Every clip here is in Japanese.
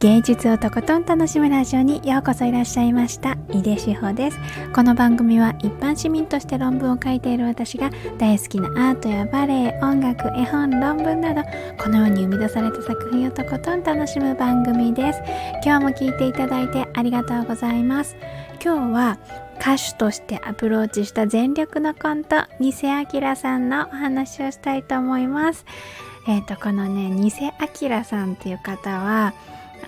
芸術をとことん楽しむラジオにようこそいらっしゃいました。井出志保です。この番組は一般市民として論文を書いている私が大好きなアートやバレエ音楽絵本論文などこのように生み出された作品をとことん楽しむ番組です。今日も聞いていただいてありがとうございます。今日は歌手としてアプローチした全力のコント偽明さんのお話をしたいと思いますえっ、ー、とこのね偽明さんっていう方は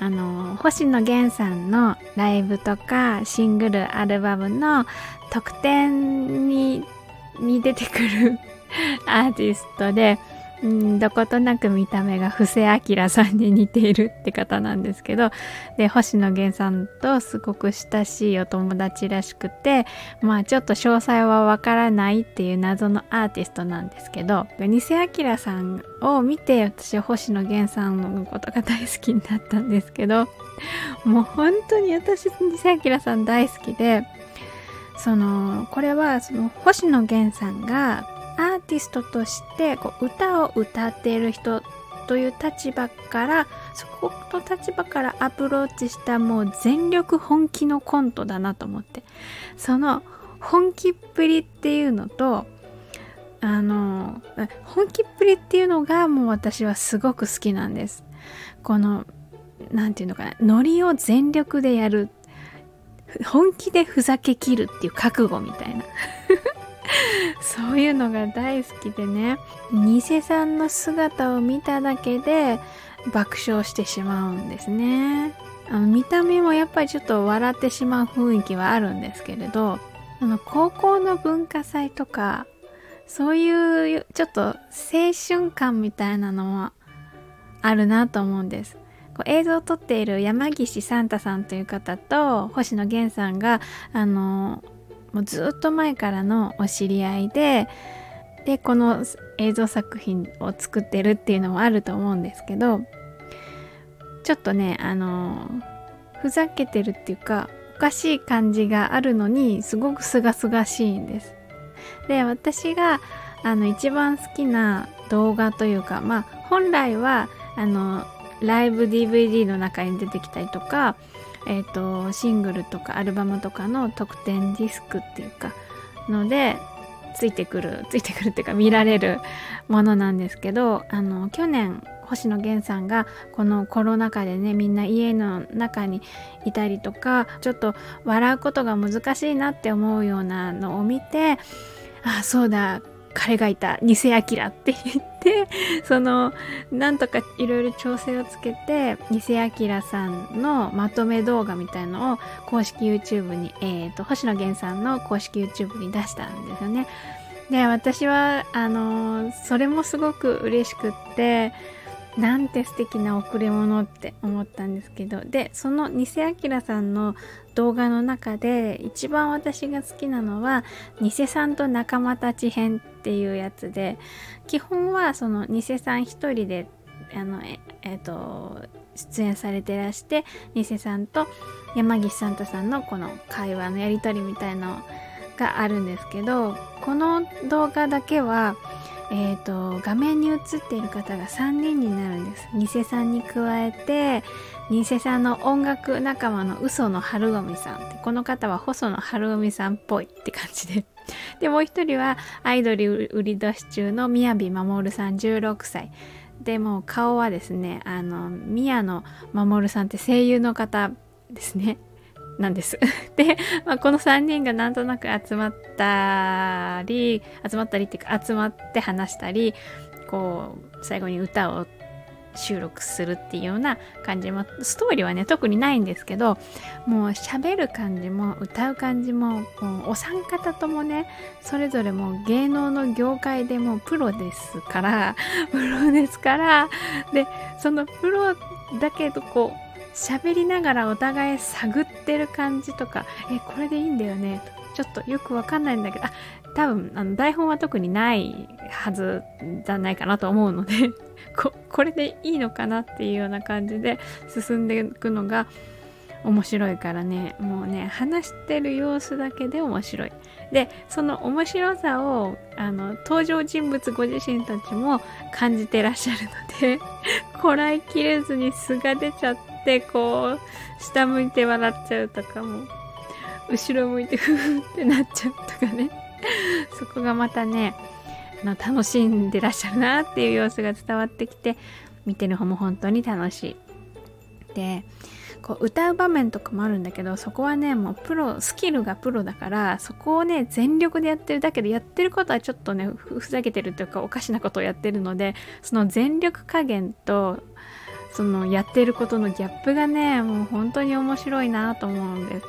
あの星野源さんのライブとかシングルアルバムの特典にに出てくる アーティストで、うん、どことなく見た目が布施明さんに似ているって方なんですけどで星野源さんとすごく親しいお友達らしくてまあちょっと詳細はわからないっていう謎のアーティストなんですけど偽明さんを見て私は星野源さんのことが大好きになったんですけどもう本当に私偽明さん大好きでそのこれはその星野源さんがアーティストとしてこう歌を歌っている人という立場からそこの立場からアプローチしたもう全力本気のコントだなと思って。その本気っぷりっていうのとあの本気っぷりっていうのがもう私はすごく好きなんです。この何て言うのかなノリを全力でやる。本気でふざけきるっていう覚悟みたいな。そういうのが大好きでね偽さんの姿を見ただけで爆笑してしまうんですね。あの見た目もやっぱりちょっと笑ってしまう雰囲気はあるんですけれどあの高校の文化祭とかそういうちょっと青春感みたいなのはあるなと思うんです。こう映像を撮っている山岸サンタさんという方と星野源さんがあのもうずっと前からのお知り合いででこの映像作品を作ってるっていうのもあると思うんですけどちょっとねあのふざけてるっていうかおかしい感じがあるのにすごくすがすがしいんです。で私があの一番好きな動画というかまあ本来はあのライブ DVD の中に出てきたりとかえ、ー、とシングルとかアルバムとかの特典ディスクっていうかのでついてくるついてくるっていうか見られるものなんですけどあの去年星野源さんがこのコロナ禍でねみんな家の中にいたりとかちょっと笑うことが難しいなって思うようなのを見てああそうだ彼がいた偽アキラって言ってでそのなんとかいろいろ調整をつけて偽アキラさんのまとめ動画みたいのを公式 YouTube に、えーと、星野源さんの公式 YouTube に出したんですよね。で私はあのそれもすごく嬉しくってなんて素敵な贈り物って思ったんですけど。でその偽明さんの動画の中で一番私が好きなのは「偽さんと仲間たち編」っていうやつで基本はその偽さん一人であのええー、と出演されてらして偽さんと山岸サンタさんのこの会話のやり取りみたいのがあるんですけどこの動画だけはえーと、画面に映っている方が3人になるんです。偽さんに加えて偽さんの音楽仲間の嘘の春臣さんこの方は細野晴臣さんっぽいって感じで。でもう一人はアイドル売り出し中の宮城守さん16歳。でも顔はですねあの宮野守さんって声優の方ですね。なんです。で、まあ、この3人がなんとなく集まったり集まったりっていうか集まって話したりこう最後に歌を収録するっていうような感じもストーリーはね特にないんですけどもう喋る感じも歌う感じももうお三方ともねそれぞれもう芸能の業界でもプロですから プロですからでそのプロだけどこう喋りながらお互い探ってる感じとか、え、これでいいんだよね？ちょっとよくわかんないんだけど、あ、多分、あの、台本は特にないはずじゃないかなと思うので こ、これでいいのかなっていうような感じで進んでいくのが面白いからね、もうね、話してる様子だけで面白い。で、その面白さを、あの、登場人物ご自身たちも感じてらっしゃるので、こらえきれずに素が出ちゃって、ってこう下向いて笑っちゃうとかも後ろ向いて フフってなっちゃうとかね そこがまたねあの楽しんでらっしゃるなっていう様子が伝わってきて見てる方も本当に楽しい。でこう歌う場面とかもあるんだけどそこはねもうプロスキルがプロだからそこをね全力でやってるだけどやってることはちょっとねふざけてるというかおかしなことをやってるのでその全力加減とそのやってることのギャップがねもう本当に面白いなと思うんです。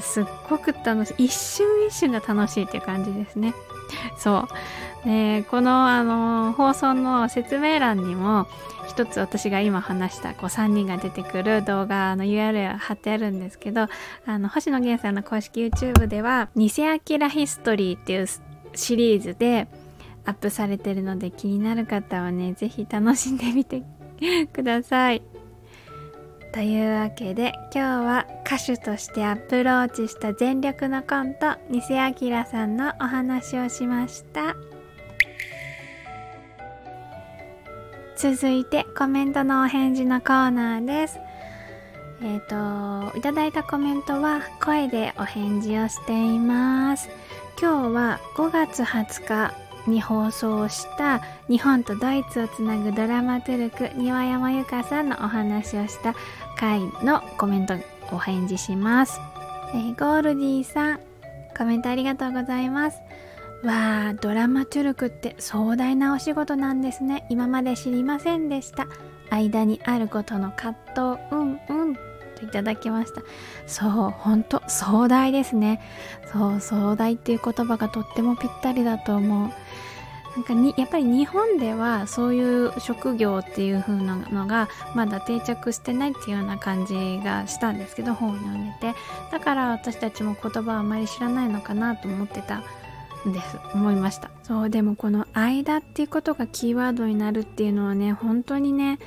すっごく楽しい。一瞬一瞬が楽しいっていう感じですね。そう。でこのあの放送の説明欄にも一つ私が今話したこう3人が出てくる動画の URL 貼ってあるんですけどあの星野源さんの公式 YouTube では「偽アキラヒストリー」っていうシリーズでアップされてるので気になる方はね是非楽しんでみて ください。というわけで今日は歌手としてアプローチした全力のコント偽アキラさんのお話をしました。続いてコメントのお返事のコーナーです。えっ、ー、といただいたコメントは声でお返事をしています。今日は5月20日に放送した日本とドイツをつなぐドラマトゥルク庭山由佳さんのお話をした回のコメントお返事します、えー、ゴールディさんコメントありがとうございます。わあドラマトゥルクって壮大なお仕事なんですね。今まで知りませんでした。間にあることの葛藤うんうん。といただきました。そう本当壮大ですね。そう壮大っていう言葉がとってもぴったりだと思う。なんかにやっぱり日本ではそういう職業っていう風なのがまだ定着してないっていうような感じがしたんですけど本を読んでて。だから私たちも言葉はあまり知らないのかなと思ってた。です。思いました。そうでもこの間っていうことがキーワードになるっていうのはね本当にね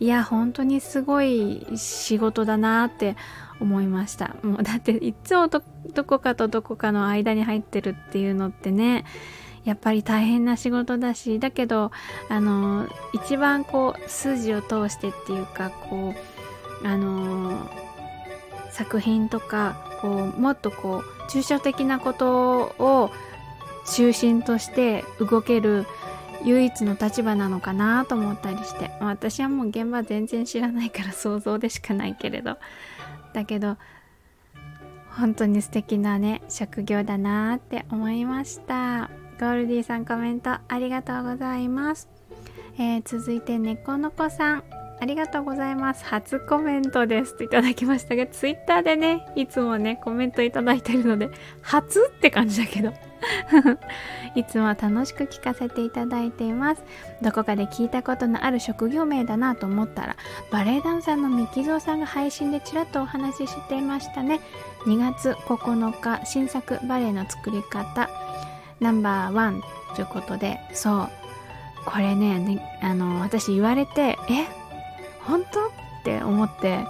いや本当にすごい仕事だなって思いました。もうだっていつもどこかとどこかの間に入ってるっていうのってねやっぱり大変な仕事だしだけどあの一番こう筋を通してっていうかこうあの作品とかこうもっとこう抽象的なことを中心として動ける唯一の立場なのかなと思ったりして、私はもう現場全然知らないから想像でしかないけれど。だけど本当に素敵なね職業だなって思いました。ゴールディさんコメントありがとうございます、えー、続いて猫の子さん。ありがとうございます。初コメントですといただきましたがツイッターでねいつもねコメントいただいてるので初って感じだけど。いつも楽しく聞かせていただいています。どこかで聞いたことのある職業名だなと思ったらバレエダンサーのミキゾーさんが配信でちらっとお話ししていましたね。2月9日新作バレエの作り方ナンバーワンということで。そう。これねねあの私言われてえ？本当？って思って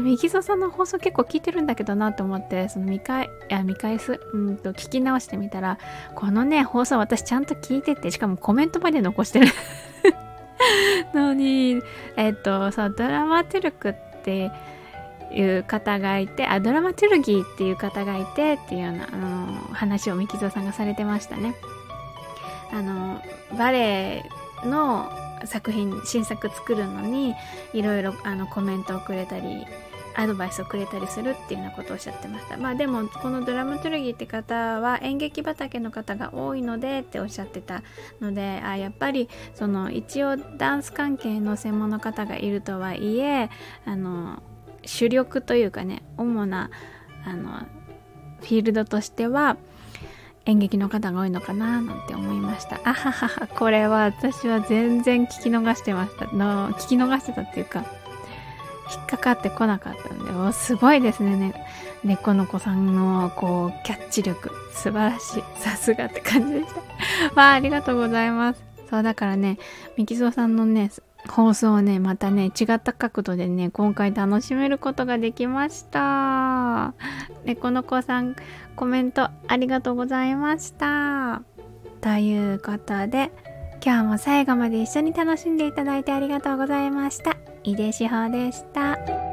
ミキゾさんの放送結構聞いてるんだけどなと思ってその見返いや見返すうんと聞き直してみたらこのね放送私ちゃんと聞いててしかもコメントまで残してる。のにえっとそうドラマトゥルクっていう方がいてあドラマトゥルギーっていう方がいてっていうようなあの話をミキゾさんがされてましたね。あのバレエの作品新作作るのにいろいろあのコメントをくれたりアドバイスをくれたりするっていうようなことをおっしゃってました。まあでもこのドラマトゥルギーって方は演劇畑の方が多いのでっておっしゃってたのであやっぱりその一応ダンス関係の専門の方がいるとはいえあの主力というかね主なあのフィールドとしては演劇の方が多いのかななんて思いました。あはははこれは私は全然聞き逃してました。の聞き逃してたっていうか引っかかってこなかったんでおすごいですね。ね猫の子さんのこうキャッチ力。素晴らしい。さすがって感じでした。わあありがとうございます。そうだからねミキゾさんのね放送をねまたね違った角度でね今回楽しめることができました。猫の子さんコメントありがとうございました。ということで今日も最後まで一緒に楽しんでいただいてありがとうございました。井出志保でした。